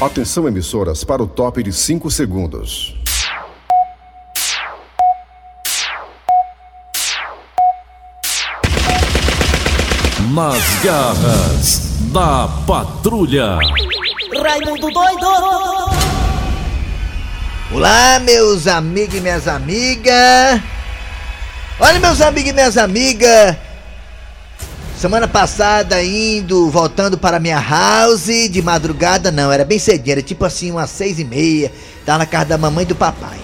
Atenção emissoras para o top de 5 segundos. Nas garras da patrulha. Raimundo doido! Olá, meus amigos e minhas amigas. Olha, meus amigos e minhas amigas. Semana passada, indo, voltando para minha house, de madrugada, não, era bem cedinho, era tipo assim, umas seis e meia. Tava na casa da mamãe e do papai.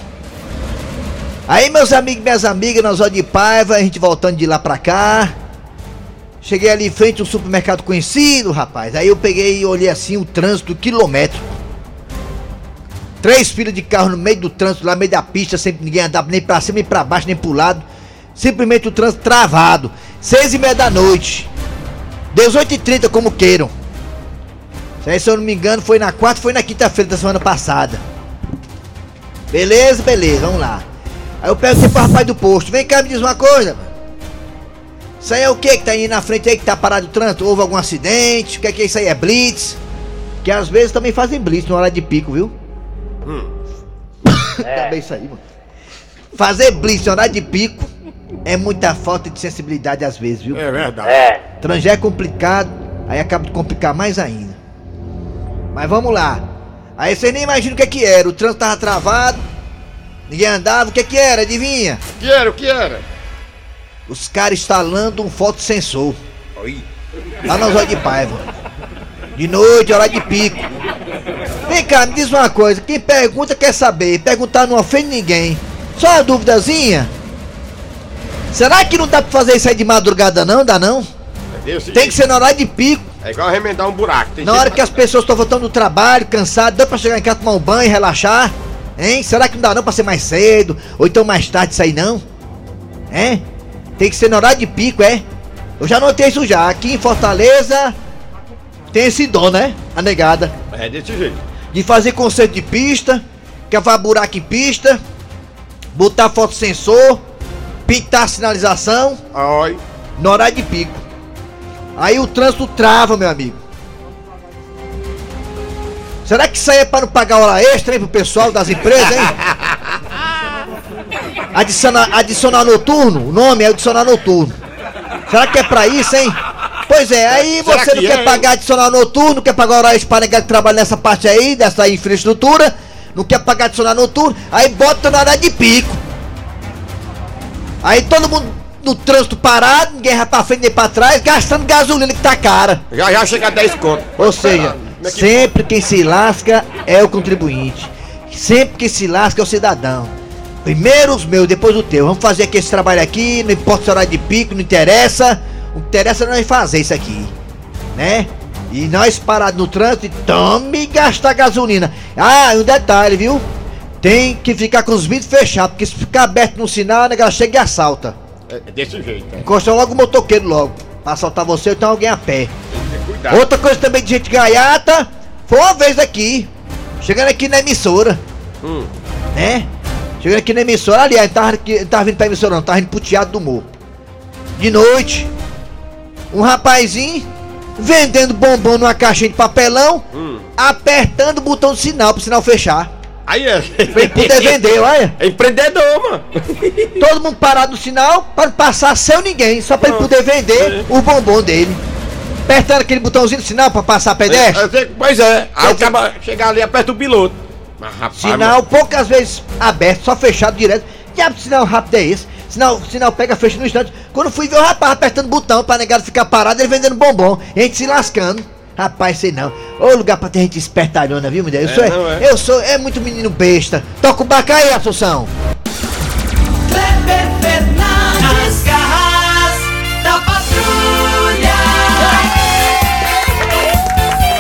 Aí, meus amigos e minhas amigas, nós olhamos de paiva, a gente voltando de lá pra cá. Cheguei ali em frente um supermercado conhecido, rapaz. Aí eu peguei e olhei assim o trânsito quilômetro. Três filas de carro no meio do trânsito, lá no meio da pista, sempre ninguém andava nem pra cima, nem pra baixo, nem pro lado. Simplesmente o trânsito travado. Seis e meia da noite. 18 e 30 como queiram. Aí, se eu não me engano, foi na quarta, foi na quinta-feira da semana passada. Beleza, beleza, vamos lá. Aí eu perguntei pro rapaz do posto, vem cá me diz uma coisa, mano. Isso aí é o que que tá aí na frente aí que tá parado o trânsito? Houve algum acidente? O que é que é isso aí? É blitz? Que às vezes também fazem blitz na hora de pico, viu? Também isso aí, mano. Fazer blitz na hora de pico é muita falta de sensibilidade às vezes, viu? É verdade. Trangé é complicado, aí acaba de complicar mais ainda. Mas vamos lá. Aí você nem imagina o que é que era. O trânsito tava travado, ninguém andava. O que é que era? Adivinha? O que era? O que era? Os caras instalando um fotossensor. Oi. Lá na Zóia de Paiva. De noite, hora de pico. Vem cá, me diz uma coisa. Quem pergunta quer saber. Perguntar não ofende ninguém. Só uma duvidazinha. Será que não dá pra fazer isso aí de madrugada não? Dá não? É Tem que ser na hora de pico. É igual remendar um buraco. Tem Na hora que as pessoas estão voltando do trabalho, cansadas, dá pra chegar em casa tomar um banho, relaxar? Hein? Será que não dá não pra ser mais cedo? Ou então mais tarde sair não? Hein? Tem que ser na hora de pico, é? Eu já notei isso já. Aqui em Fortaleza tem esse dom, né? A negada. É desse jeito. De fazer conceito de pista, cavar buraco em pista, botar fotossensor, pintar sinalização Oi. no horário de pico. Aí o trânsito trava, meu amigo. Será que isso aí é para não pagar hora extra, hein, pro pessoal das empresas, hein? Adicionar, adicionar noturno? O nome é adicionar noturno. Será que é pra isso, hein? Pois é, aí Será você que não é, quer hein? pagar adicional noturno, quer pagar hora extra para negar que trabalha nessa parte aí, dessa infraestrutura, não quer pagar adicional noturno, aí bota na hora de pico. Aí todo mundo no trânsito parado, ninguém vai pra frente nem pra trás, gastando gasolina que tá cara. Já já chega a 10 conto. Ou seja, é sempre quem se lasca é o contribuinte. Sempre quem se lasca é o cidadão. Primeiro os meus, depois o teu. Vamos fazer aqui esse trabalho aqui, não importa se é horário de pico, não interessa. O que interessa é nós fazer isso aqui, né? E nós parados no trânsito, tome gastar gasolina. Ah, e um detalhe, viu? Tem que ficar com os vidros fechados, porque se ficar aberto no sinal, a nega chega e assalta. É é desse jeito. É. Encosta logo o motoqueiro logo. Pra assaltar você ou então alguém a pé. Ter cuidado. Outra coisa também de gente gaiata, foi uma vez aqui, chegando aqui na emissora, Hum. né? Chegando aqui na emissora, aliás, tava, aqui- tava vindo pra emissora não, tava indo pro Teatro do Morro. De noite, um rapazinho vendendo bombom numa caixinha de papelão, Hum. apertando o botão do sinal pro sinal fechar. Aí é. Ele poder vender, olha. É empreendedor, mano. Todo mundo parado no sinal para não passar sem ninguém, só pra ele poder vender o bombom dele. Apertando aquele botãozinho do sinal pra passar pedestre. Eu sei- Pois é. Aí o cara chegar ali aperta o piloto. Mas rapaz. Sinal poucas vezes aberto, só fechado direto. Diabo de sinal rápido é esse? Sinal, sinal pega, fecha no instante. Quando fui ver o rapaz apertando o botão pra negado ficar parado, ele vendendo bombom. A gente se lascando. Rapaz, sei não. Ô lugar pra ter gente espertalhona, viu, mulher? Eu É, sou, não é? eu sou, é muito menino besta. Toca o baco aí, Assunção. Kleber Fernandes, garras da patrulha.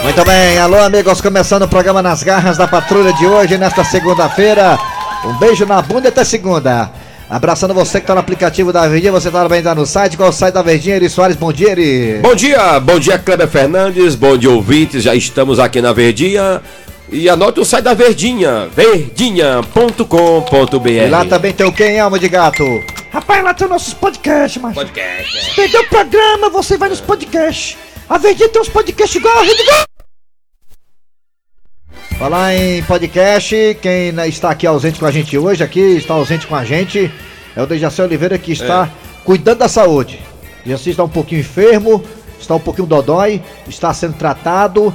Muito bem, alô amigos, começando o programa Nas Garras da Patrulha de hoje, nesta segunda-feira. Um beijo na bunda e até segunda. Abraçando você que tá no aplicativo da Verdinha, você também tá no site. Qual é o site da Verdinha? Eri Soares, bom dia, Eri. Bom dia, bom dia Kleber Fernandes, bom dia ouvintes, já estamos aqui na Verdinha. E anote o site da Verdinha, verdinha.com.br. E lá também tem o quem, alma de gato? Rapaz, lá tem nossos podcasts, mas. Podcast. Perdeu o programa, você vai nos podcasts. A Verdinha tem uns podcasts igual a Rede Globo. Falar em podcast, quem está aqui ausente com a gente hoje, aqui está ausente com a gente, é o Dejaci Oliveira que está cuidando da saúde. Dejaci está um pouquinho enfermo, está um pouquinho dodói, está sendo tratado,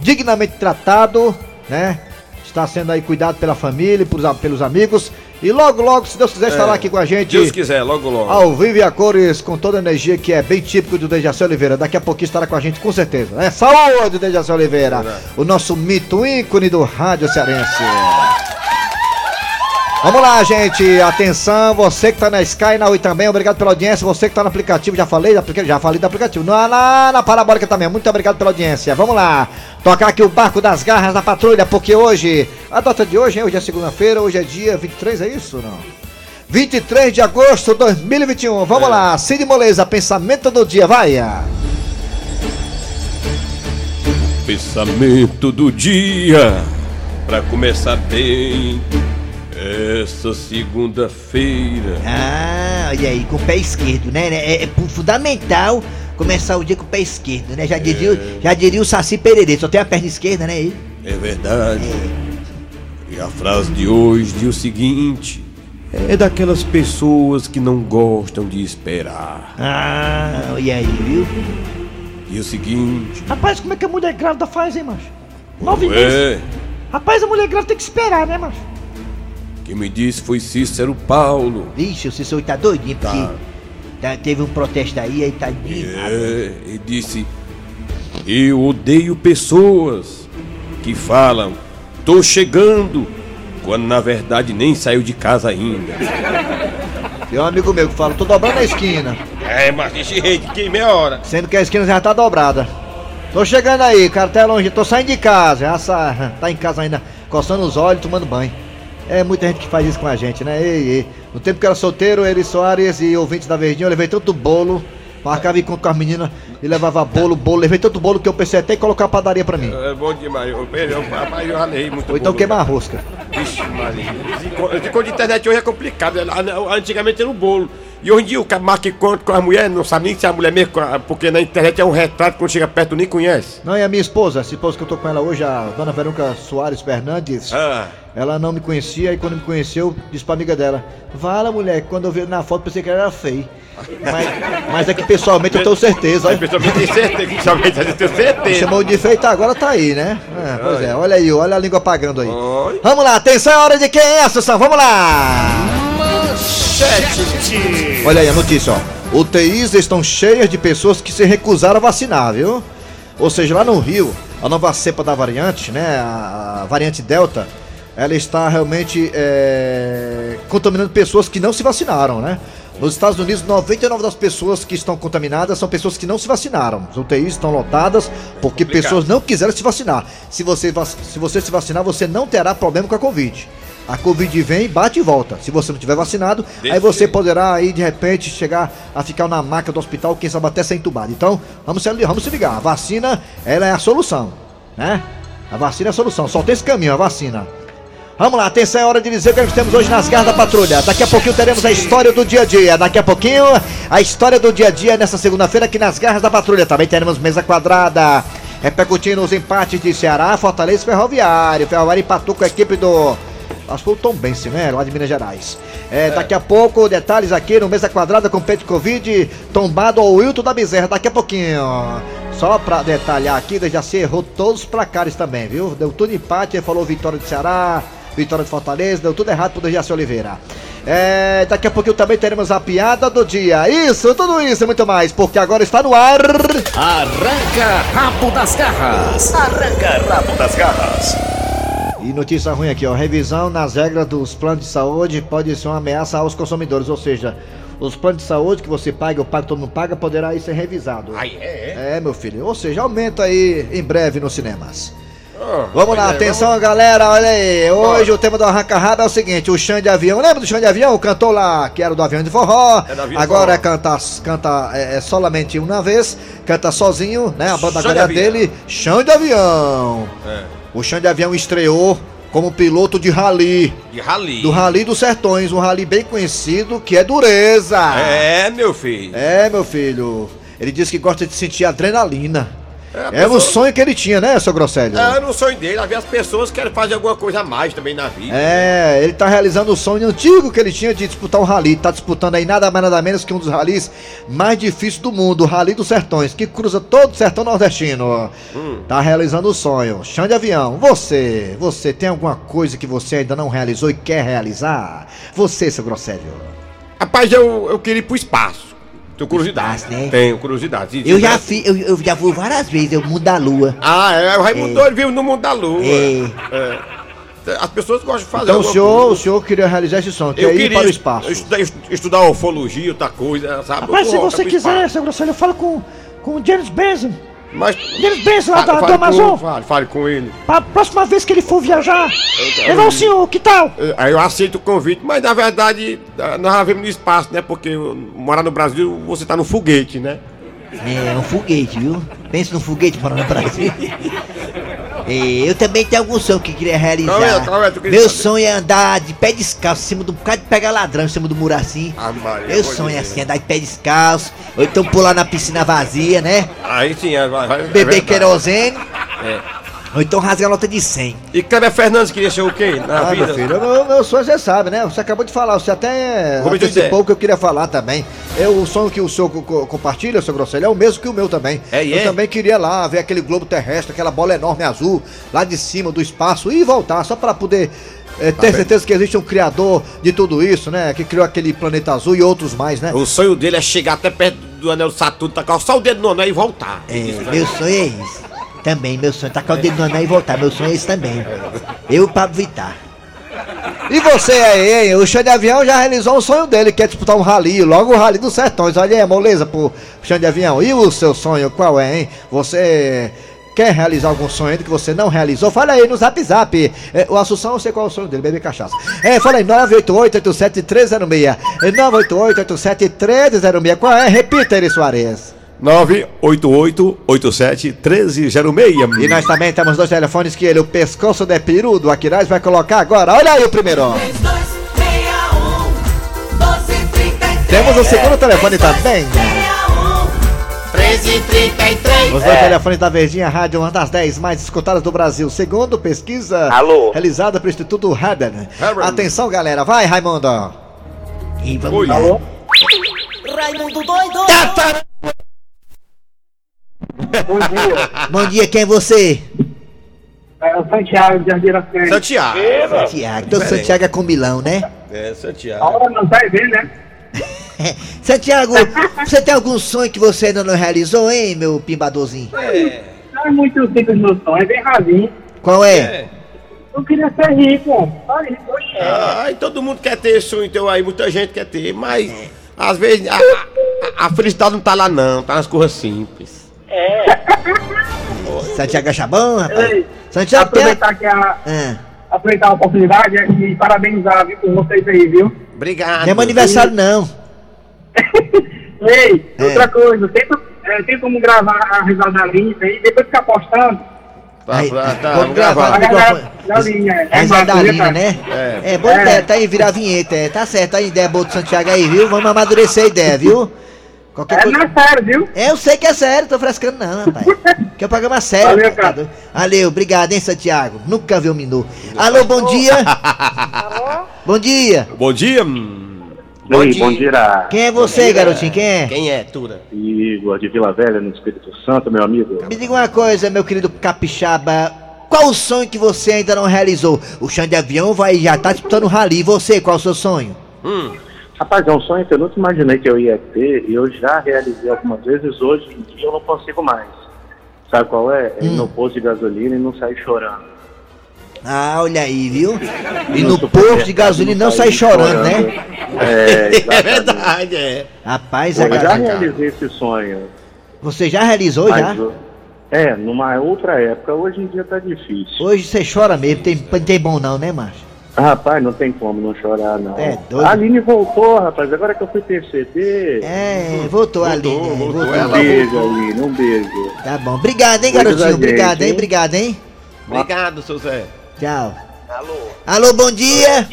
dignamente tratado, né? Está sendo aí cuidado pela família, e pelos, pelos amigos. E logo, logo, se Deus quiser, estará aqui com a gente. Deus quiser, logo logo. Ao vivo e a cores, com toda a energia que é bem típico do Dejaci Oliveira. Daqui a pouquinho estará com a gente, com certeza. Né? Saúde, Dejaci Oliveira. O nosso mito ícone do rádio cearense. Vamos lá, gente. Atenção, você que tá na Sky, na Oi também, obrigado pela audiência. Você que tá no aplicativo, já falei, já falei do aplicativo. Na, na, na Parabólica também, muito obrigado pela audiência. Vamos lá. Tocar aqui o barco das garras da patrulha, porque hoje, a data de hoje, hein? Hoje é segunda-feira, hoje é dia 23, é isso? Não. 23 de agosto de 2021. Vamos lá, Cid Moleza, pensamento do dia, vai. Pensamento do dia. Pra começar bem. Essa segunda-feira. Ah, olha aí, com o pé esquerdo, né? É, é fundamental começar o dia com o pé esquerdo, né? Já diria, já diria o Saci Pererê, só tem a perna esquerda, né? ele? É verdade. E a frase de hoje diz o seguinte: é daquelas pessoas que não gostam de esperar. Ah, olha aí, viu? E o seguinte: Rapaz, como é que a mulher grávida faz, hein, macho? Nove meses. é, Rapaz, a mulher grávida tem que esperar, né, macho? Quem me disse foi Cícero Paulo. Vixe, o Cícero tá doidinho, porque Tá. tá- teve um protesto aí, aí tá indignado. É, e disse: Eu odeio pessoas que falam, tô chegando, quando na verdade nem saiu de casa ainda. Tem um amigo meu que fala, tô dobrando a esquina, É, mas desse jeito que meia hora. sendo que a esquina já tá dobrada. Tô chegando aí, cara, tá longe, tô saindo de casa, já sa- tá em casa ainda, coçando os olhos, tomando banho. É muita gente que faz isso com a gente, né? Ei, ei. No tempo que eu era solteiro, Eri Soares e ouvintes da Verdinha, eu levei tanto bolo, marcava encontro com as meninas e levava bolo, bolo, levei tanto bolo que eu pensei até em colocar a padaria pra mim. É bom demais. Eu, eu, eu, rapaz, eu ralei muito. Ou então queimar a rosca. Vixe, Maria. Esse encontro de internet hoje é complicado. Antigamente era um bolo. E hoje em dia o cara marca encontro com a mulher, não sabe nem se é a mulher mesmo, porque na internet é um retrato, quando chega perto nem conhece. Não, e a minha esposa, essa esposa que eu tô com ela hoje, a dona Verônica Soares Fernandes, Ah. ela não me conhecia e quando me conheceu, disse pra amiga dela: Fala, mulher, quando eu vi na foto pensei que ela era feia. Mas, mas é que pessoalmente eu tenho certeza, pessoalmente tem certeza, pessoalmente eu tenho certeza. Chamou de feita, agora tá aí, né? É, pois é, olha aí, olha a língua apagando aí. Oi. Vamos lá, atenção, é hora de quem é, Sussão? Vamos lá! Olha aí a notícia, ó. UTIs estão cheias de pessoas que se recusaram a vacinar, viu? Ou seja, lá no Rio, a nova cepa da variante, né? A, a variante Delta, ela está realmente é, contaminando pessoas que não se vacinaram, né? Nos Estados Unidos, 99 das pessoas que estão contaminadas são pessoas que não se vacinaram. As UTIs estão lotadas porque pessoas não quiseram se vacinar. Se você, se você se vacinar, você não terá problema com a Covid. A Covid vem, bate e volta. Se você não tiver vacinado, aí você poderá aí de repente chegar a ficar na maca do hospital, quem sabe até ser entubado. Então, vamos se, vamos se ligar. A vacina, ela é a solução, né? A vacina é a solução. Só tem esse caminho, a vacina. Vamos lá, atenção, é hora de dizer o que nós temos hoje nas garras da patrulha. Daqui a pouquinho teremos a história do dia a dia. Daqui a pouquinho, a história do dia a dia nessa segunda-feira aqui nas garras da patrulha. Também teremos mesa quadrada. Repercutindo os empates de Ceará, Fortaleza e Ferroviário. Ferroviário empatou com a equipe do. Acho que foi o Tom Bense, né? Lá de Minas Gerais. É, Daqui a pouco, detalhes aqui no Mesa Quadrada com Covid, tombado ao Wilton da Bezerra. Daqui a pouquinho. Só pra detalhar aqui, já se errou todos os placares também, viu? Deu tudo empate, falou vitória do Ceará, vitória de Fortaleza, deu tudo errado pro Dejaci Oliveira. É, daqui a pouquinho também teremos a piada do dia. Isso, tudo isso e muito mais, porque agora está no ar. Arranca rabo das garras. Arranca rabo das garras. E notícia ruim aqui, ó. Revisão nas regras dos planos de saúde pode ser uma ameaça aos consumidores, ou seja, os planos de saúde que você paga, eu pago, todo mundo paga, poderá aí ser revisado. Ai, é, É, meu filho. Ou seja, aumenta aí em breve nos cinemas. Ah, Vamos lá, atenção galera, olha aí. Hoje o tema do Arranca Rabo é o seguinte: o chão de avião. Lembra do chão de avião? O cantor lá que era do avião de forró. É avião Agora é forró. canta, canta é, é solamente uma vez, canta sozinho, né? A banda agora é dele, chão de avião. É. O chão de avião estreou como piloto de rally. De rali. Do Rally dos Sertões, um rally bem conhecido que é dureza. É, meu filho. É, meu filho. Ele diz que gosta de sentir adrenalina. Era o pessoa- sonho que ele tinha, né, seu Grosselho? É, no sonho dele, às vezes as pessoas querem fazer alguma coisa a mais também na vida. É, ele tá realizando o sonho antigo que ele tinha de disputar um rally. Tá disputando aí nada mais nada menos que um dos ralis mais difíceis do mundo, o Rally dos Sertões, que cruza todo o sertão nordestino. Tá realizando o sonho. Chão de avião, você, você tem alguma coisa que você ainda não realizou e quer realizar? Você, seu Grosselho. Rapaz, eu, eu queria ir pro espaço. Tenho curiosidade. Espaço, né? Tenho curiosidade. Eu já fiz, eu, eu já vou várias vezes, eu mundo da lua. Ah, é, o Raimundo Doido vive no mundo da lua. É. É. As pessoas gostam de fazer Então o senhor, o senhor queria realizar esse sonho, que Eu é ir queria para o espaço. Estudar, estudar ufologia, outra coisa, sabe? Eu se você quiser, seu Grosselho, eu falo com, com o James Benson. Mas. Benson lá Fale- da, do Amazon. Fale, fale com ele. Pra próxima vez que ele for viajar, o ir. senhor, que tal? É, Aí eu aceito o convite, mas na verdade ah, nós já vemos no espaço, né? Porque morar no Brasil você tá no foguete, né? É, um foguete, viu? Pensa num foguete para no Brasil. É, eu também tenho algum sonho que queria realizar. Qual é, qual é? Tu queria Meu saber? sonho é andar de pé descalço em cima do bocado de pegar ladrão em cima do muro assim. Ah, Maria, Meu sonho é assim, andar de pé descalço, ou então pular na piscina vazia, né? Aí sim, é, vai, vai, é Beber verdade. querosene. É. Ou então rasgar a nota de 100. E Kleber Fernandes queria ser o quê? Na Ah, vida? meu filho, meu, meu sonho você sabe, né? Você acabou de falar, você até dizer. antecipou o que eu queria falar também. Eu, o sonho que o senhor co- co- compartilha, seu Grosselho, é o mesmo que o meu também. É, eu é? também queria lá ver aquele globo terrestre, aquela bola enorme azul, lá de cima do espaço e voltar, só para poder eh, ter certeza que existe um criador de tudo isso, né? Que criou aquele planeta azul e outros mais, né? O sonho dele é chegar até perto do anel Saturno, tacar só o dedo no anel e voltar. É, meu sonho é esse. Também, meu sonho é tacar o dedo e voltar. Meu sonho é esse também. Eu e o Pablo Vittar. E você aí, hein? O Xande Avião já realizou o sonho dele, que é disputar um rally, logo o rally dos sertões. Olha aí, moleza pro Xande Avião. E o seu sonho, qual é, hein? Você quer realizar algum sonho que você não realizou? Fala aí no zap zap. É, o Assunção, eu sei qual é o sonho dele, beber cachaça. É, fala aí, 988-87-306. É 988-87-306. Qual é? Repita, Eri Soares. 988-87-1306. E nós também temos dois telefones que ele, o pescoço de peru do Aquiraz, vai colocar agora. Olha aí o primeiro. 3261 1233 Temos o segundo telefone também. 1333 Os dois telefones da Verdinha Rádio, uma das 10 mais escutadas do Brasil, segundo pesquisa Alô? realizada pelo Instituto. Haber. Atenção, galera, vai, Raimundo. E vamos Oi. lá. Raimundo doido Bom dia. Bom dia, quem é você? É o Santiago de Ardiracema. Santiago. Santiago. Então Santiago é com Milão, né? É, Santiago. A hora não vai ver, né? Santiago, você tem algum sonho que você ainda não realizou, hein, meu pimbadorzinho? Não é muito simples meu sonho, é bem rasinho. Qual é? Eu queria ser rico. Oxe. Ai, todo mundo quer ter esse sonho, então aí muita gente quer ter, mas às vezes a, a- a felicidade não tá lá não, tá nas coisas simples. Santiago acha bom, rapaz? Ei, Santiago aproveitar, que a, Ah, aproveitar a oportunidade e parabenizar viu, por vocês aí, viu? Obrigado. não é meu aniversário, não. Ei, É. outra coisa, tenta, é, tem como gravar a risada da lista aí, depois ficar postando. Tá, Aí, tá, tá, vamos gravar A gravar. galera microfone. da linha, é é da linha, cara? né? É. É, boa É. ideia, tá aí, virar a vinheta, é, tá certo, a ideia boa do Santiago aí, viu? Vamos amadurecer a ideia, viu? Qualquer É, coisa... não é sério, viu? É, eu sei que é sério, tô frescando não, rapaz. Que é um programa sério. Valeu, tá cara. Valeu, obrigado, hein, Santiago. Nunca viu um minu. Alô, bom dia. Bom dia. Bom dia. hum. Oi, bom dia. Quem é você, garotinho? Quem é? Quem é, Tura? Igor de Vila Velha, no Espírito Santo, meu amigo. Me diga uma coisa, meu querido capixaba. Qual o sonho que você ainda não realizou? O chão de avião vai já tá disputando o rally. E você, qual o seu sonho? Hum. Rapaz, é um sonho que eu nunca imaginei que eu ia ter e eu já realizei algumas vezes. Hoje em dia eu não consigo mais. Sabe qual é? É ir no posto de gasolina e não sair chorando. Ah, olha aí, viu? E No posto de gasolina não sai sair chorando, né? É, É verdade, é. Rapaz, é Eu já realizei esse sonho. Você já realizou, já? mas, é, numa outra época. Hoje em dia tá difícil. Hoje você chora mesmo, tem, não tem bom não, né, macho? Rapaz, não tem como não chorar, não. É doido. A Aline voltou, rapaz. Agora que eu fui perceber. É, voltou, ali. né? voltou, Voltou. Um beijo, Aline. Um beijo. Tá bom. Obrigado, hein, garotinho? gente, Obrigado, hein? hein? Obrigado, hein? Obrigado, seu Zé. Tchau. Alô. Alô, bom dia.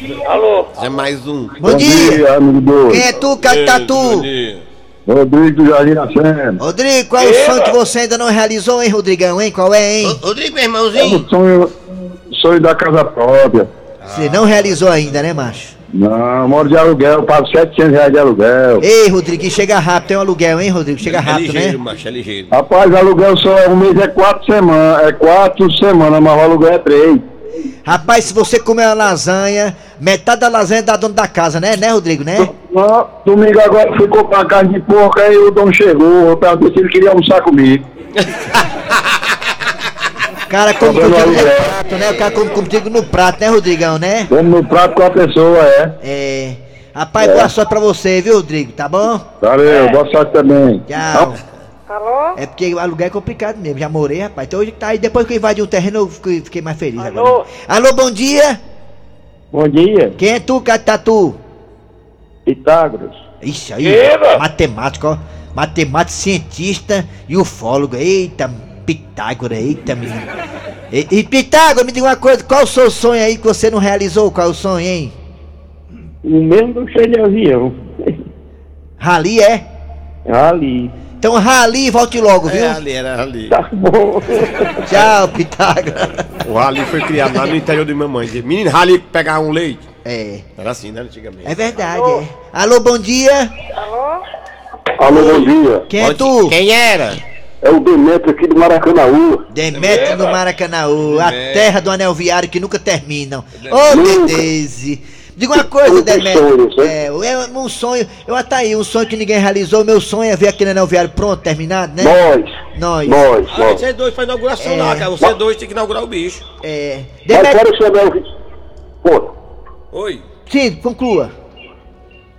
É mais um. Bom, dia. amigo doido. Quem é tu, Cactatu? Rodrigo do Jardim Nascente. Rodrigo, qual é o sonho que você ainda não realizou, hein, Rodrigão, hein? Qual é, hein? Rodrigo, meu É irmãozinho. o sonho, sonho da casa própria. Você não realizou ainda, né, macho? Não, moro de aluguel, pago 700 reais de aluguel. Ei, Rodrigo, chega rápido, tem um aluguel, hein, Rodrigo? Chega É rápido, ligeiro, né? macho, é ligeiro. Rapaz, aluguel só um mês é quatro semanas, é quatro semanas, mas o aluguel é três. Rapaz, se você comer uma lasanha, metade da lasanha é da dona da casa, né, né, Rodrigo, né? Não, domingo agora eu fui comprar carne de porco, aí o dono chegou, eu perguntei se ele queria almoçar comigo. O cara come Tá vendo contigo no aluguel? prato, né? O cara come contigo no prato, né, Rodrigão, né? Vamos no prato com a pessoa, é. É. Rapaz, boa sorte pra você, viu, Rodrigo? Tá bom? Valeu, boa sorte também. Tchau. É porque o aluguel é complicado mesmo, já morei, rapaz. Então hoje tá aí, depois que eu invadi um terreno, eu fiquei, fiquei mais feliz agora. Alô, bom dia! Bom dia, Quem é tu, Catatu? Pitágoras. Ixi, aí, matemático, ó. Matemático, cientista e ufólogo. Eita, Pitágoras, eita, menino. E, e Pitágoras, me diga uma coisa, qual o seu sonho aí que você não realizou? Qual é o sonho, hein? O mesmo do cheio de avião. Rali é? Ali. Então rali e volte logo, viu? É, ali, era ali. Tá bom. Tchau, Pitágoras. O rali foi criado lá no interior de minha mãe. Menino rali pegar um leite. É, Era assim, né, antigamente. é verdade, é. Alô, bom dia. Alô, bom dia. Quem é tu? Quem era? É o Demetrio aqui do Maracanãú. Demetrio do Maracanãú, a terra do anel viário que nunca terminam. Ô, Dedeze. Diga uma coisa, Muitos Demetrio. sonhos, né? É, é um sonho, eu tá aí, um sonho que ninguém realizou. Meu sonho é ver aquele anel viário pronto, terminado, né? Nós. Nós. Nós, Ah, nós. você dois faz inauguração É. lá, cara. Você dois tem que inaugurar o bicho. É. Mas Demetrio, fora esse anel... vi- Pô, Oi. sim, conclua.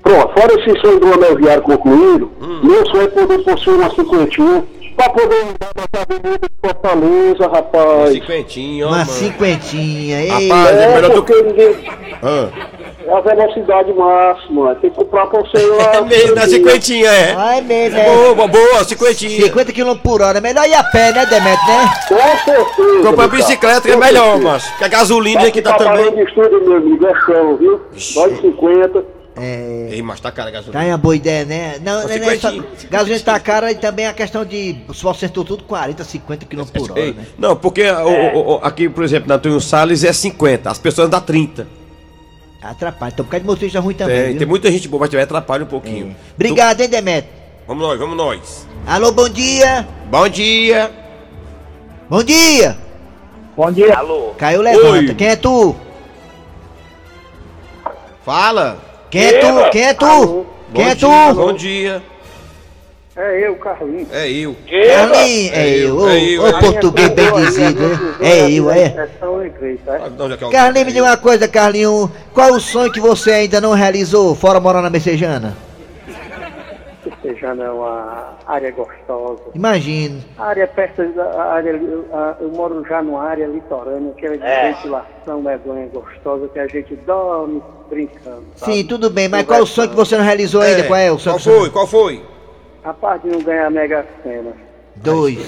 pronto, fora esse sonho do anel viário concluído, meu sonho é poder possuir uma cinquentinha pra poder andar na avenida de Fortaleza, rapaz. Cinquentinho, ó, Uma mano. cinquentinha. Ei, Rapaz, é É, melhor do que. porque. Ah. É a velocidade máxima, tem que comprar pra você lá. É mesmo, na cinquentinha, é. Ai, mesmo, é. Boa, boa, boa, cinquentinha. 50 km por hora, melhor ir a pé, né, Demetrio, né? Com certeza. Comprar bicicleta que é melhor, mas. Que a gasolina aqui tá também. de estudo, meu amigo, é chão, viu? Nós 50. É. Ei, mas tá cara a Tá gasolina. aí uma boa ideia, né? Não, não, não é só, gasolina tá cara e também a questão de se você acertou tudo 40, 50 km por hora, Ei, né? Não, porque o- o- o- aqui, por exemplo, na Antônio Salles é 50, as pessoas dão 30. Atrapalha. Então por causa de motorista ruim também. Tem, viu? tem muita gente boa, mas também atrapalha um pouquinho. É. Obrigado, hein, Demetrio? Tu- Vamos nós, vamos nós. Alô, bom dia. Bom dia. Bom dia. Bom dia. Caiu, levanta. Oi. Quem é tu? Fala. Quem é tu? Quem é tu? Quem Bom é dia, tu? Bom dia. É eu, Carlinhos. É eu. Carlinhos. É É eu. eu, Ô, é é eu. português bem dizido, né? É eu, é. É é é Carlinhos, me diga uma coisa, Carlinhos. Qual o sonho que você ainda não realizou, fora morar na Messejana? Seja não uma área gostosa. Imagino. A área perto da área, eu moro já numa área litorânea, que é de ventilação medonha gostosa, que a gente dorme brincando. sabe? Sim, tudo bem, mas qual o sonho que você não realizou ainda? Qual é o sonho Qual que você- foi? Qual foi? A parte de não ganhar a Mega Sena. Dois.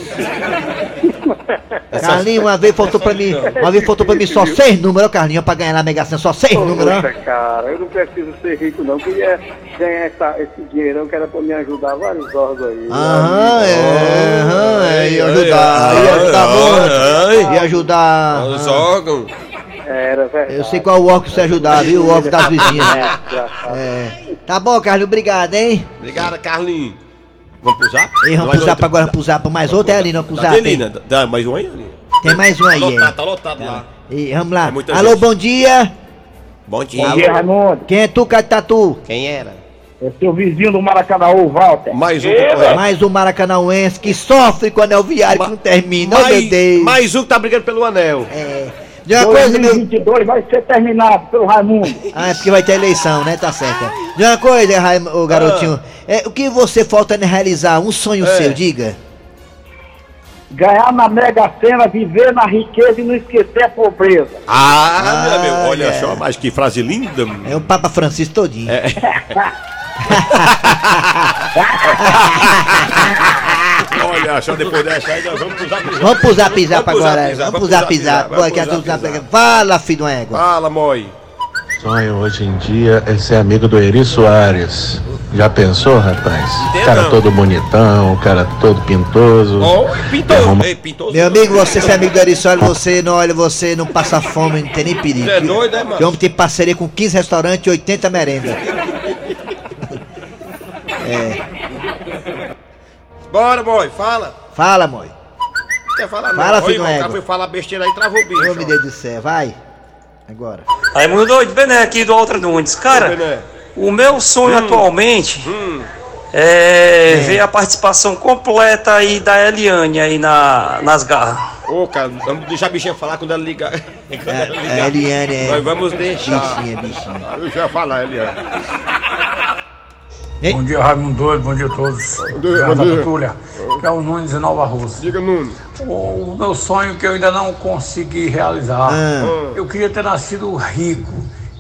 Carlinhos, uma vez faltou pra mim, uma vez faltou pra mim só seis números, ó, Carlinhos, pra ganhar na Mega Sena, só seis números. Poxa, cara, eu não preciso ser rico, não. Eu queria ganhar essa, esse dinheirão que era pra me ajudar vários órgãos aí. Aham, é, aham, é, ia ajudar, ia ajudar ia ajudar. Os aham. órgãos. Era verdade. Eu sei qual o que você ajudar, viu? O órgão das vizinhas. É, engraçado. É. Tá bom, Carlinhos, obrigado, hein? Obrigado, Carlinhos. Vamos pro zap? E vamos pro zap agora, vamos pro zap, mais outro é ali, não pro Dá zap. né? Dá mais um aí. Tem mais um aí, Lotado, é. tá lotado lá. E vamos lá. É Alô, gente. bom dia. Bom dia. Bom dia, Raimundo. Quem é tu, Catatu? Quem era? É seu vizinho do Maracanãú, Walter. Mais um que corre. Mais um maracanauense que sofre com o anel viário que não termina. Oh, meu Mais, Deus. mais um que tá brigando pelo anel. É. De uma coisa, meu. 2022 vai ser terminado pelo Raimundo. Ah, é porque vai ter eleição, né? Tá certo. é. De uma coisa, Raim- ô garotinho. É, o que você falta realizar? Um sonho É. seu, diga. Ganhar na Mega Sena, viver na riqueza e não esquecer a pobreza. Ah, Ah, meu amigo, olha é. só, mas que frase linda. É o Papa Francisco todinho. É. Olha só, depois dessa aí nós vamos pro zap zap. Vamos pro zap zap agora. Vamos pro zap zap. Boa, que é. Fala, filho de uma égua. Fala, Moi. Sonho hoje em dia é ser amigo do Eri Soares. Já pensou, rapaz? Entendo cara todo bonitão, cara todo pintoso. Ó, pintou. Arruma- Ei, pintou. Meu amigo, você se é amigo do Eriçol, você não olha, você não passa fome, não tem nem perigo. Você é doido, é, mano? Que homem tem parceria com 15 restaurantes e 80 merenda. Bora, boy, fala. Fala, mãe. Quer falar não? Fala, filho égua. acabou de falar besteira aí, travou o bicho. Ô, meu Deus do céu, vai. Agora. Raimundo doido, Bené aqui do Altra Nunes. Cara, Bené. o meu sonho atualmente é, ver a participação completa aí da Eliane aí na, nas garras. Ô, cara, vamos deixar a bichinha falar quando ela ligar. Quando ela A ligar. Eliane é. Nós vamos deixar. Bichinha, bichinha. Ah, Eu já ia falar, Eliane. Bom dia, Raimundo Doido, bom dia a todos. dia, Garra bom dia. Patrulha, que é o Nunes de Nova Rússia. Diga, Nuno. O meu sonho que eu ainda não consegui realizar, Ah. eu queria ter nascido rico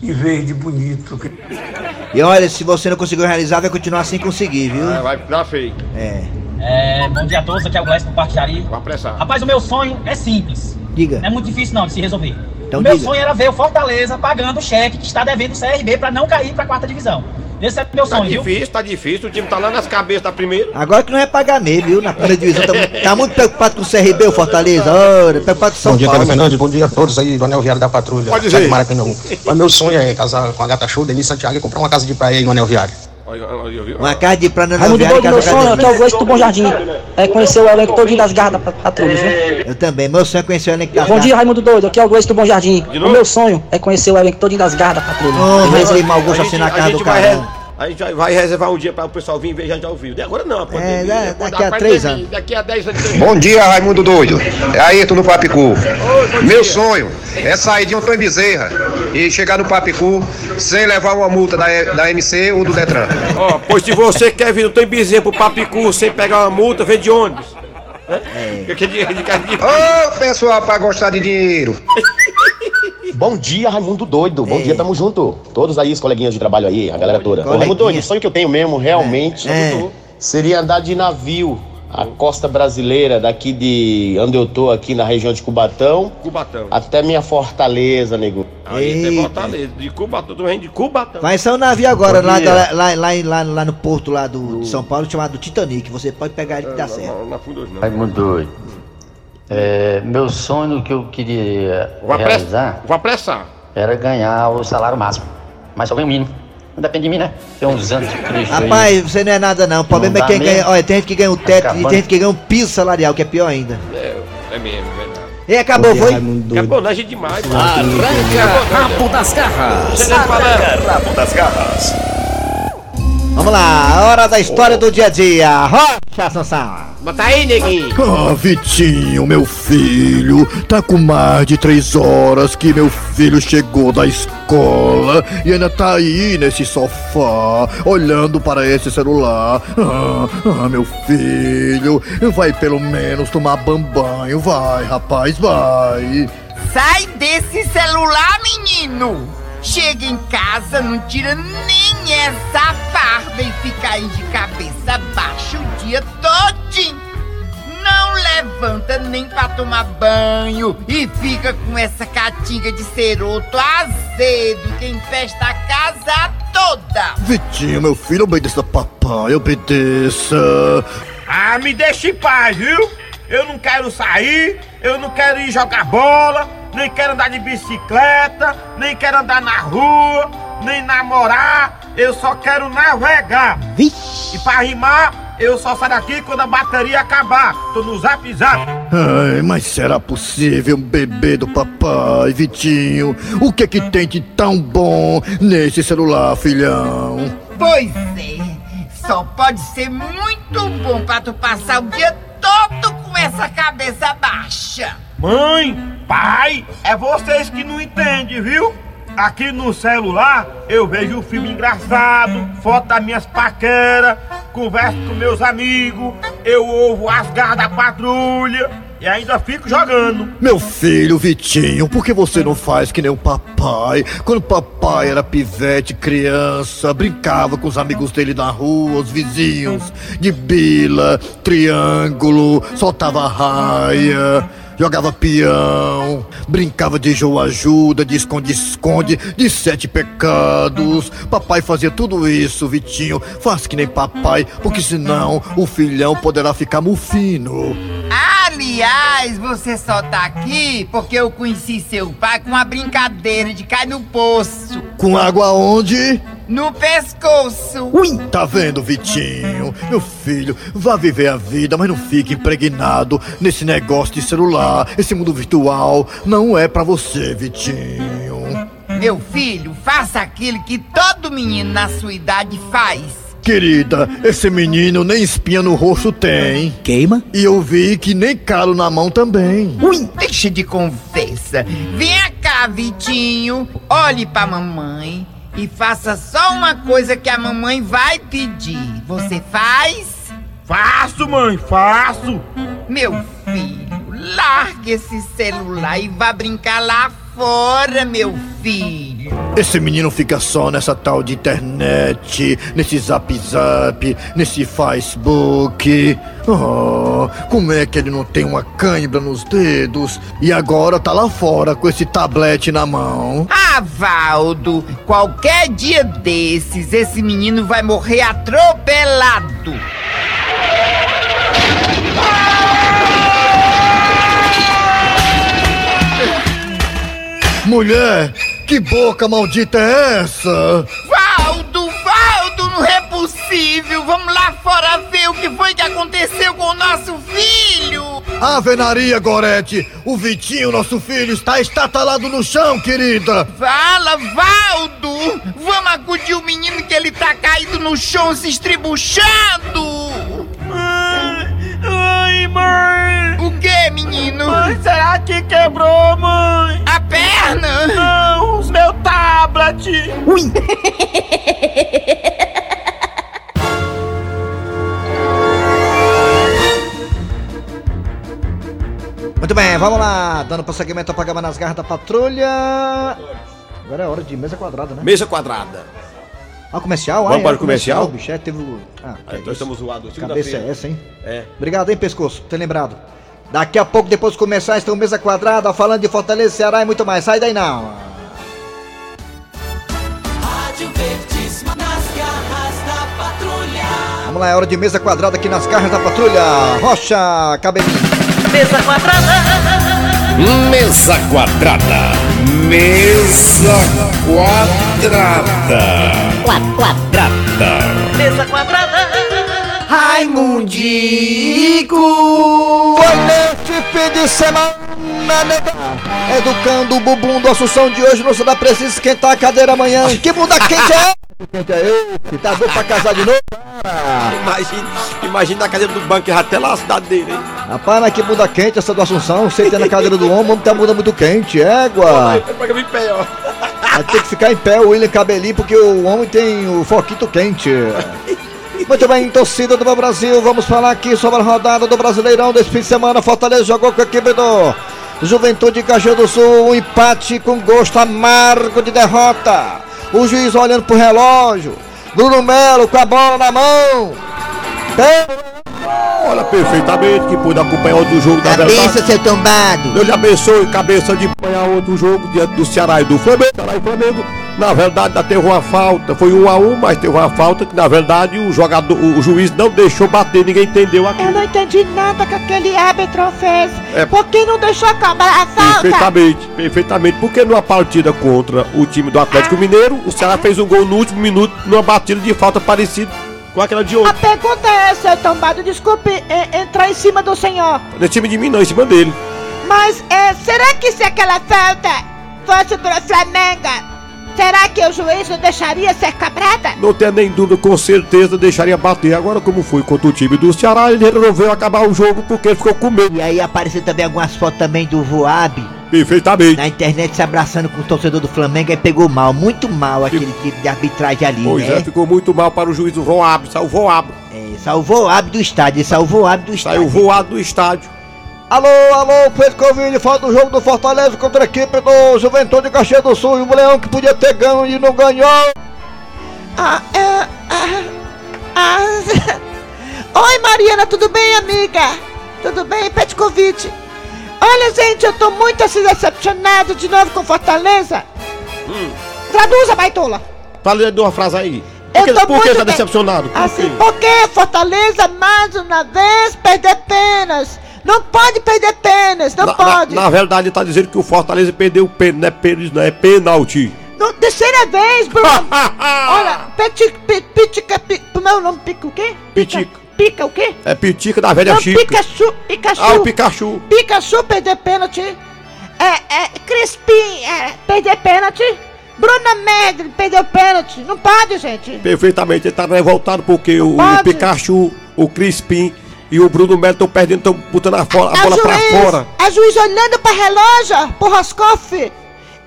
em vez de bonito. E olha, se você não conseguiu realizar, vai continuar sem conseguir, viu? Ah, vai dar feio. É. É, bom dia a todos, aqui é o Glécio do Parque Jari. Vai apressar. Rapaz, o meu sonho é simples. Diga. Não é muito difícil não de se resolver. Então o meu diga. sonho era ver o Fortaleza pagando o cheque que está devendo o CRB para não cair para a quarta divisão. Esse é o meu Tá sonho, viu? difícil, tá difícil. O time tá lá nas cabeças da primeira. Agora que não vai pagar mesmo, viu? Na primeira divisão. Tá, tá muito preocupado com o CRB, o Fortaleza. Ora, preocupado com São Bom dia, Paulo. Fernandes. Bom dia a todos aí do Anel Viário da Patrulha. Pode dizer. Mas meu sonho é casar com a gata show, Denise Santiago, e comprar uma casa de praia aí no Anel Viário. Uma casa de prana na Raimundo Doido, meu sonho é o Gleice do Bom Jardim. É conhecer o elenco todinho das garras da pa- patrulha, viu? Eu também, meu sonho é conhecer o elenco da Bom dia, Raimundo Doido, aqui é o Gleice do Bom Jardim. O meu sonho é conhecer o elenco todinho das garras da patrulha. Ô, Beleza? Wesley Mal A Gosto gente, assim na a casa do re- a gente vai- vai reservar um dia para o pessoal vir ver a gente ao vivo. Agora não, a pandemia. da- depois daqui da a três pandemia, anos. Daqui a 10 anos. Bom dia, Raimundo Doido. É Ayrton no Papicu. Meu sonho é sair de um Antônio Bezerra e chegar no Papicu sem levar uma multa da, da MC ou do Detran. Ó, pois se você quer vir no Tembizinho pro Papicu sem pegar uma multa, vem de ônibus. É. Que, Ô, pessoal, pra gostar de dinheiro. Bom dia, Raimundo Doido. Bom dia, tamo junto. Todos aí, os coleguinhas de trabalho aí, a galera toda. Raimundo Doido, o sonho que eu tenho mesmo, realmente, É. seria andar de navio a costa brasileira, daqui de onde eu tô, aqui na região de Cubatão, Cubatão. até minha fortaleza, nego. Aí tem. Fortaleza. De Cubatão, tu vem de Cubatão. Vai ser um navio agora lá, lá, lá, lá, lá no porto lá do, de São Paulo chamado Titanic. Você pode pegar ele que dá certo. Não, não afunda hoje, não. Raimundo doido. É, meu sonho que eu queria Vou realizar Vou apressar. era ganhar o salário máximo. Mas só ganho o mínimo. Não depende de mim, né? Tem uns anos de Cristo aí. Rapaz, você não é nada não. O problema Não é quem ganha. Olha, tem gente que ganha o teto e Acabando. tem gente que ganha um piso salarial, que é pior ainda. É, é mesmo, é verdade. E acabou, foi? Acabou, gente demais. Arranca rabo das garras. Arranca rabo das garras. Vamos lá, hora da história do dia a dia. Rocha Sansão. Bota aí, neguinho. Ah, Vitinho, meu filho, tá com mais de três horas que meu filho chegou da escola e ainda tá aí nesse sofá, olhando para esse celular. Ah, ah, meu filho, vai pelo menos tomar banho, vai, rapaz, vai. Sai desse celular, menino! Chega em casa, não tira nem essa farda e fica aí de cabeça baixa o dia todinho. Não levanta nem pra tomar banho e fica com essa catinga de ceroto azedo que infesta a casa toda. Vitinho, meu filho, obedeça papai, obedeça. Ah, me deixa em paz, viu? Eu não quero sair, eu não quero ir jogar bola, nem quero andar de bicicleta, nem quero andar na rua, nem namorar, eu só quero navegar. E pra rimar, eu só saio daqui quando a bateria acabar. Tô no zap zap. Ai, mas será possível, bebê do papai, Vitinho? O que é que tem de tão bom nesse celular, filhão? Pois é, só pode ser muito bom pra tu passar o dia todo com essa cabeça baixa. Mãe, pai, é vocês que não entendem, viu? Aqui no celular eu vejo filme engraçado, foto das minhas paqueras, converso com meus amigos, eu ouvo as garras da patrulha e ainda fico jogando. Meu filho, Vitinho, por que você não faz que nem o papai? Quando o papai era pivete, criança, brincava com os amigos dele na rua, os vizinhos, de bila, triângulo, soltava raia. Jogava peão, brincava de jogo ajuda, de esconde-esconde, de sete pecados. Papai fazia tudo isso, Vitinho. Faz que nem papai, porque senão o filhão poderá ficar mufino. Aliás, você só tá aqui porque eu conheci seu pai com uma brincadeira de cair no poço. Com água onde? No pescoço. Ui, tá vendo, Vitinho? Meu filho, vá viver a vida, mas não fique impregnado nesse negócio de celular. Esse mundo virtual não é pra você, Vitinho. Meu filho, faça aquilo que todo menino na sua idade faz. Querida, esse menino nem espinha no rosto tem. Queima? E eu vi que nem calo na mão também. Ui, deixa de conversa. Vem cá, Vitinho. Olhe pra mamãe e faça só uma coisa que a mamãe vai pedir. Você faz? Faço, mãe, faço. Meu filho, largue esse celular e vá brincar lá fora, meu filho. Esse menino fica só nessa tal de internet, nesse zap zap, nesse Facebook. Oh, como é que ele não tem uma cãibra nos dedos e agora tá lá fora com esse tablete na mão? Ah, Valdo, qualquer dia desses, esse menino vai morrer atropelado. Mulher, que boca maldita é essa? Valdo, Valdo, não é possível. Vamos lá fora ver o que foi que aconteceu com o nosso filho. Avenaria, Gorete! O Vitinho, nosso filho, está estatalado no chão, querida! Fala, Valdo! Vamos acudir o menino que ele tá caído no chão se estribuchando! Ai, mãe! O que, menino? Mãe, será que quebrou, mãe? A perna? Não, os meu tablet! Ui! Muito bem, vamos lá. Dando prosseguimento ao programa nas garras da patrulha. Agora é hora de mesa quadrada, né? Mesa quadrada. Ah, comercial? Vamos ah, para é o comercial? bicho, é, teve o... Ah, Aí é nós isso. estamos zoados. Cabeça é essa, hein? É. Obrigado, hein, pescoço, por ter lembrado. Daqui a pouco, depois de começar, estão mesa quadrada, falando de Fortaleza, Ceará e muito mais. Sai daí não. Rádio Verdes nas garras da patrulha. Vamos lá, é hora de mesa quadrada aqui nas garras da patrulha. Rocha, cabelinho. Mesa quadrada. Mesa quadrada. Mesa quadrada. Quadrada. Mesa quadrada. Raimundico! Foi neste fim de semana, nega. Educando o bumbum do Assunção de hoje, não será preciso esquentar a cadeira amanhã. Que bunda quente é? Quente é esse? Tá doido pra casar de novo? Imagina, imagina a cadeira do banco até lá a cidade dele, hein? Rapaz, mas que bunda quente essa do Assunção. Você tem na cadeira do homem, o homem tem a bunda muito quente, égua. Pega em pé, ó. Vai ter que ficar em pé o William Cabelinho, porque o homem tem o foquito quente. Muito bem, torcida do meu Brasil, vamos falar aqui sobre a rodada do Brasileirão desse fim de semana. Fortaleza jogou com a equipe do Juventude Caxias do Sul, um empate com gosto amargo de derrota. O juiz olhando pro relógio, Bruno Melo com a bola na mão. Olha perfeitamente que pôde acompanhar outro jogo da Cabeça, verdade. seu tombado. Deus lhe abençoe, cabeça de acompanhar outro jogo diante do Ceará e do Flamengo. Ceará e Flamengo, na verdade, ainda teve uma falta. Foi um a um, mas teve uma falta que, na verdade, o jogador, o juiz não deixou bater, ninguém entendeu aquilo. Eu não entendi nada que aquele árbitro fez. É. Por que não deixou acabar a falta? Perfeitamente, perfeitamente. Porque numa partida contra o time do Atlético Mineiro, o Ceará fez um gol no último minuto numa batida de falta parecida com aquela de A ontem. pergunta é, seu tombado, desculpe é, entrar em cima do senhor. Não é time de mim, não, em cima dele. Mas é, será que se aquela falta fosse pro Flamengo, será que o juiz não deixaria ser cabrada? Não tenha nem dúvida, com certeza deixaria bater. Agora, como foi contra o time do Ceará, ele resolveu acabar o jogo porque ele ficou com medo. E aí apareceu também algumas fotos também do Voab Perfeitamente. na internet se abraçando com o torcedor do Flamengo e pegou mal, muito mal aquele tipo de arbitragem ali, Pois né? é, ficou muito mal para o juiz o Voab, saiu voado. É, salvou o hábito do estádio, salvou o hábito do estádio. Saiu voado do estádio. Alô, alô, Pedro Covilho, fala do jogo do Fortaleza contra a equipe do Juventude Caxias do Sul. E o Leão que podia ter ganho e não ganhou. Ah, é, ah, ah, Oi, Mariana, tudo bem, amiga? Tudo bem, Petkovic? Olha, gente, eu tô muito assim decepcionado de novo com Fortaleza. Hum. Traduza, baitola. Fala de uma frase aí. Eu Por que, tô por que muito tá de- decepcionado? Por Assim, quê? porque Fortaleza, mais uma vez, perder pênaltis. Não pode perder pênaltis, não na, pode. Na, na verdade, ele tá dizendo que o Fortaleza perdeu o pênalti, não é pênalti, não é penalti. Não, terceira vez, Bruno. Olha, pitica, pi- pitica, como é o nome? Pica o quê? Pitica. Pica o quê? É pitica da velha Não, Chica. Pikachu, Pikachu. Ah, o Pikachu. Pikachu perder pênalti. É, é, Crispim, é, perder pênalti. Bruna Medley perdeu pênalti. Não pode, gente. Perfeitamente, ele tá revoltado porque o, o pode. Pikachu, o Crispim e o Bruno Melo estão perdendo, estão botando a, fo- a bola pra fora. a juiz olhando pra relógio, pro Roscoff.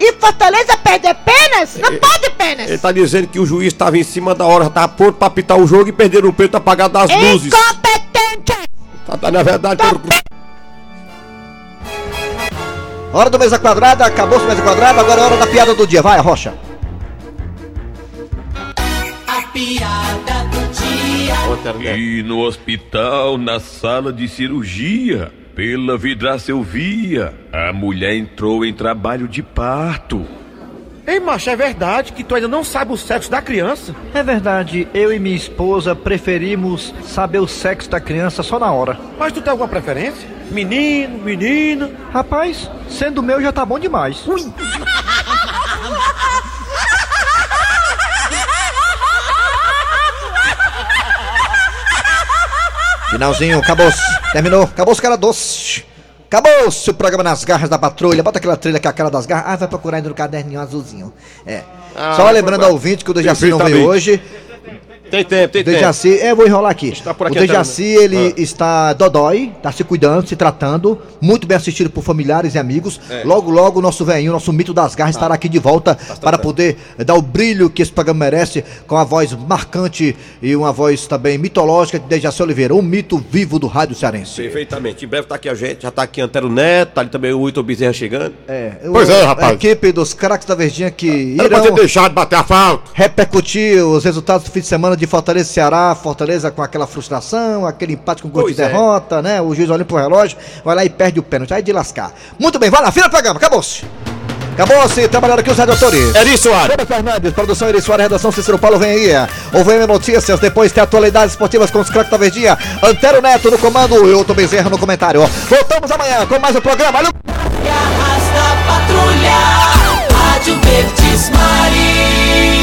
E Fortaleza perder pênaltis? Não pode pênaltis. Ele tá dizendo que o juiz estava em cima da hora, já tava pronto pra apitar o jogo e perderam o pênalti apagado das luzes. Incompetente. Tá, tá, na verdade, Hora do mesa quadrada, acabou-se mesa quadrada, agora é hora da piada do dia. Vai, Rocha. A piada do dia. E no hospital, na sala de cirurgia, pela vidraça eu via, a mulher entrou em trabalho de parto. Ei, macho, é verdade que tu ainda não sabe o sexo da criança? É verdade, eu e minha esposa preferimos saber o sexo da criança só na hora. Mas tu tem alguma preferência? Menino, menina? Rapaz, sendo meu já tá bom demais. Finalzinho, acabou-se. Terminou, acabou-se, cara doce. Acabou-se o programa nas garras da patrulha. Bota aquela trilha que é a cara das garras. Ah, vai procurar ainda no caderninho azulzinho. É. Ah, Só lembrando ao ouvinte que o Dejaci não veio Perfeitamente. hoje. Tem tempo, tem O Dejaci, é, eu vou enrolar aqui. Está por aqui o Dejaci, até- ele Ah. está dodói, está se cuidando, se tratando, muito bem assistido por familiares e amigos. É. Logo, logo, o nosso velhinho, nosso mito das garras, estará aqui de volta para poder dar o brilho que esse programa merece, com a voz marcante e uma voz também mitológica de Dejaci Oliveira, um mito vivo do rádio cearense. Perfeitamente. Em breve tá aqui a gente, já tá aqui Antero Neto, tá ali também o Wilton Bezerra chegando. É, Pois o- é, rapaz. A equipe dos craques da Verdinha que Era pra irão ter deixado bater a falta. repercutir os resultados do fim de semana de Fortaleza e Ceará. Fortaleza com aquela frustração, aquele empate com gol de Pois é. derrota, né? O juiz olha pro relógio, vai lá e perde o pênalti. Aí de lascar. Muito bem, vai lá, fila do programa, acabou-se. Acabou-se, trabalhando aqui os radiotores. Eri Soares. Kleber Fernandes, produção Eri Soares, redação Cícero Paulo, vem aí. O VM Notícias, depois tem atualidades esportivas com os craques da Verdinha. Antero Neto no comando, eu tô Bezerra no comentário. Voltamos amanhã com mais um programa. Valeu! Garras da patrulha. Rádio Verdes Maria.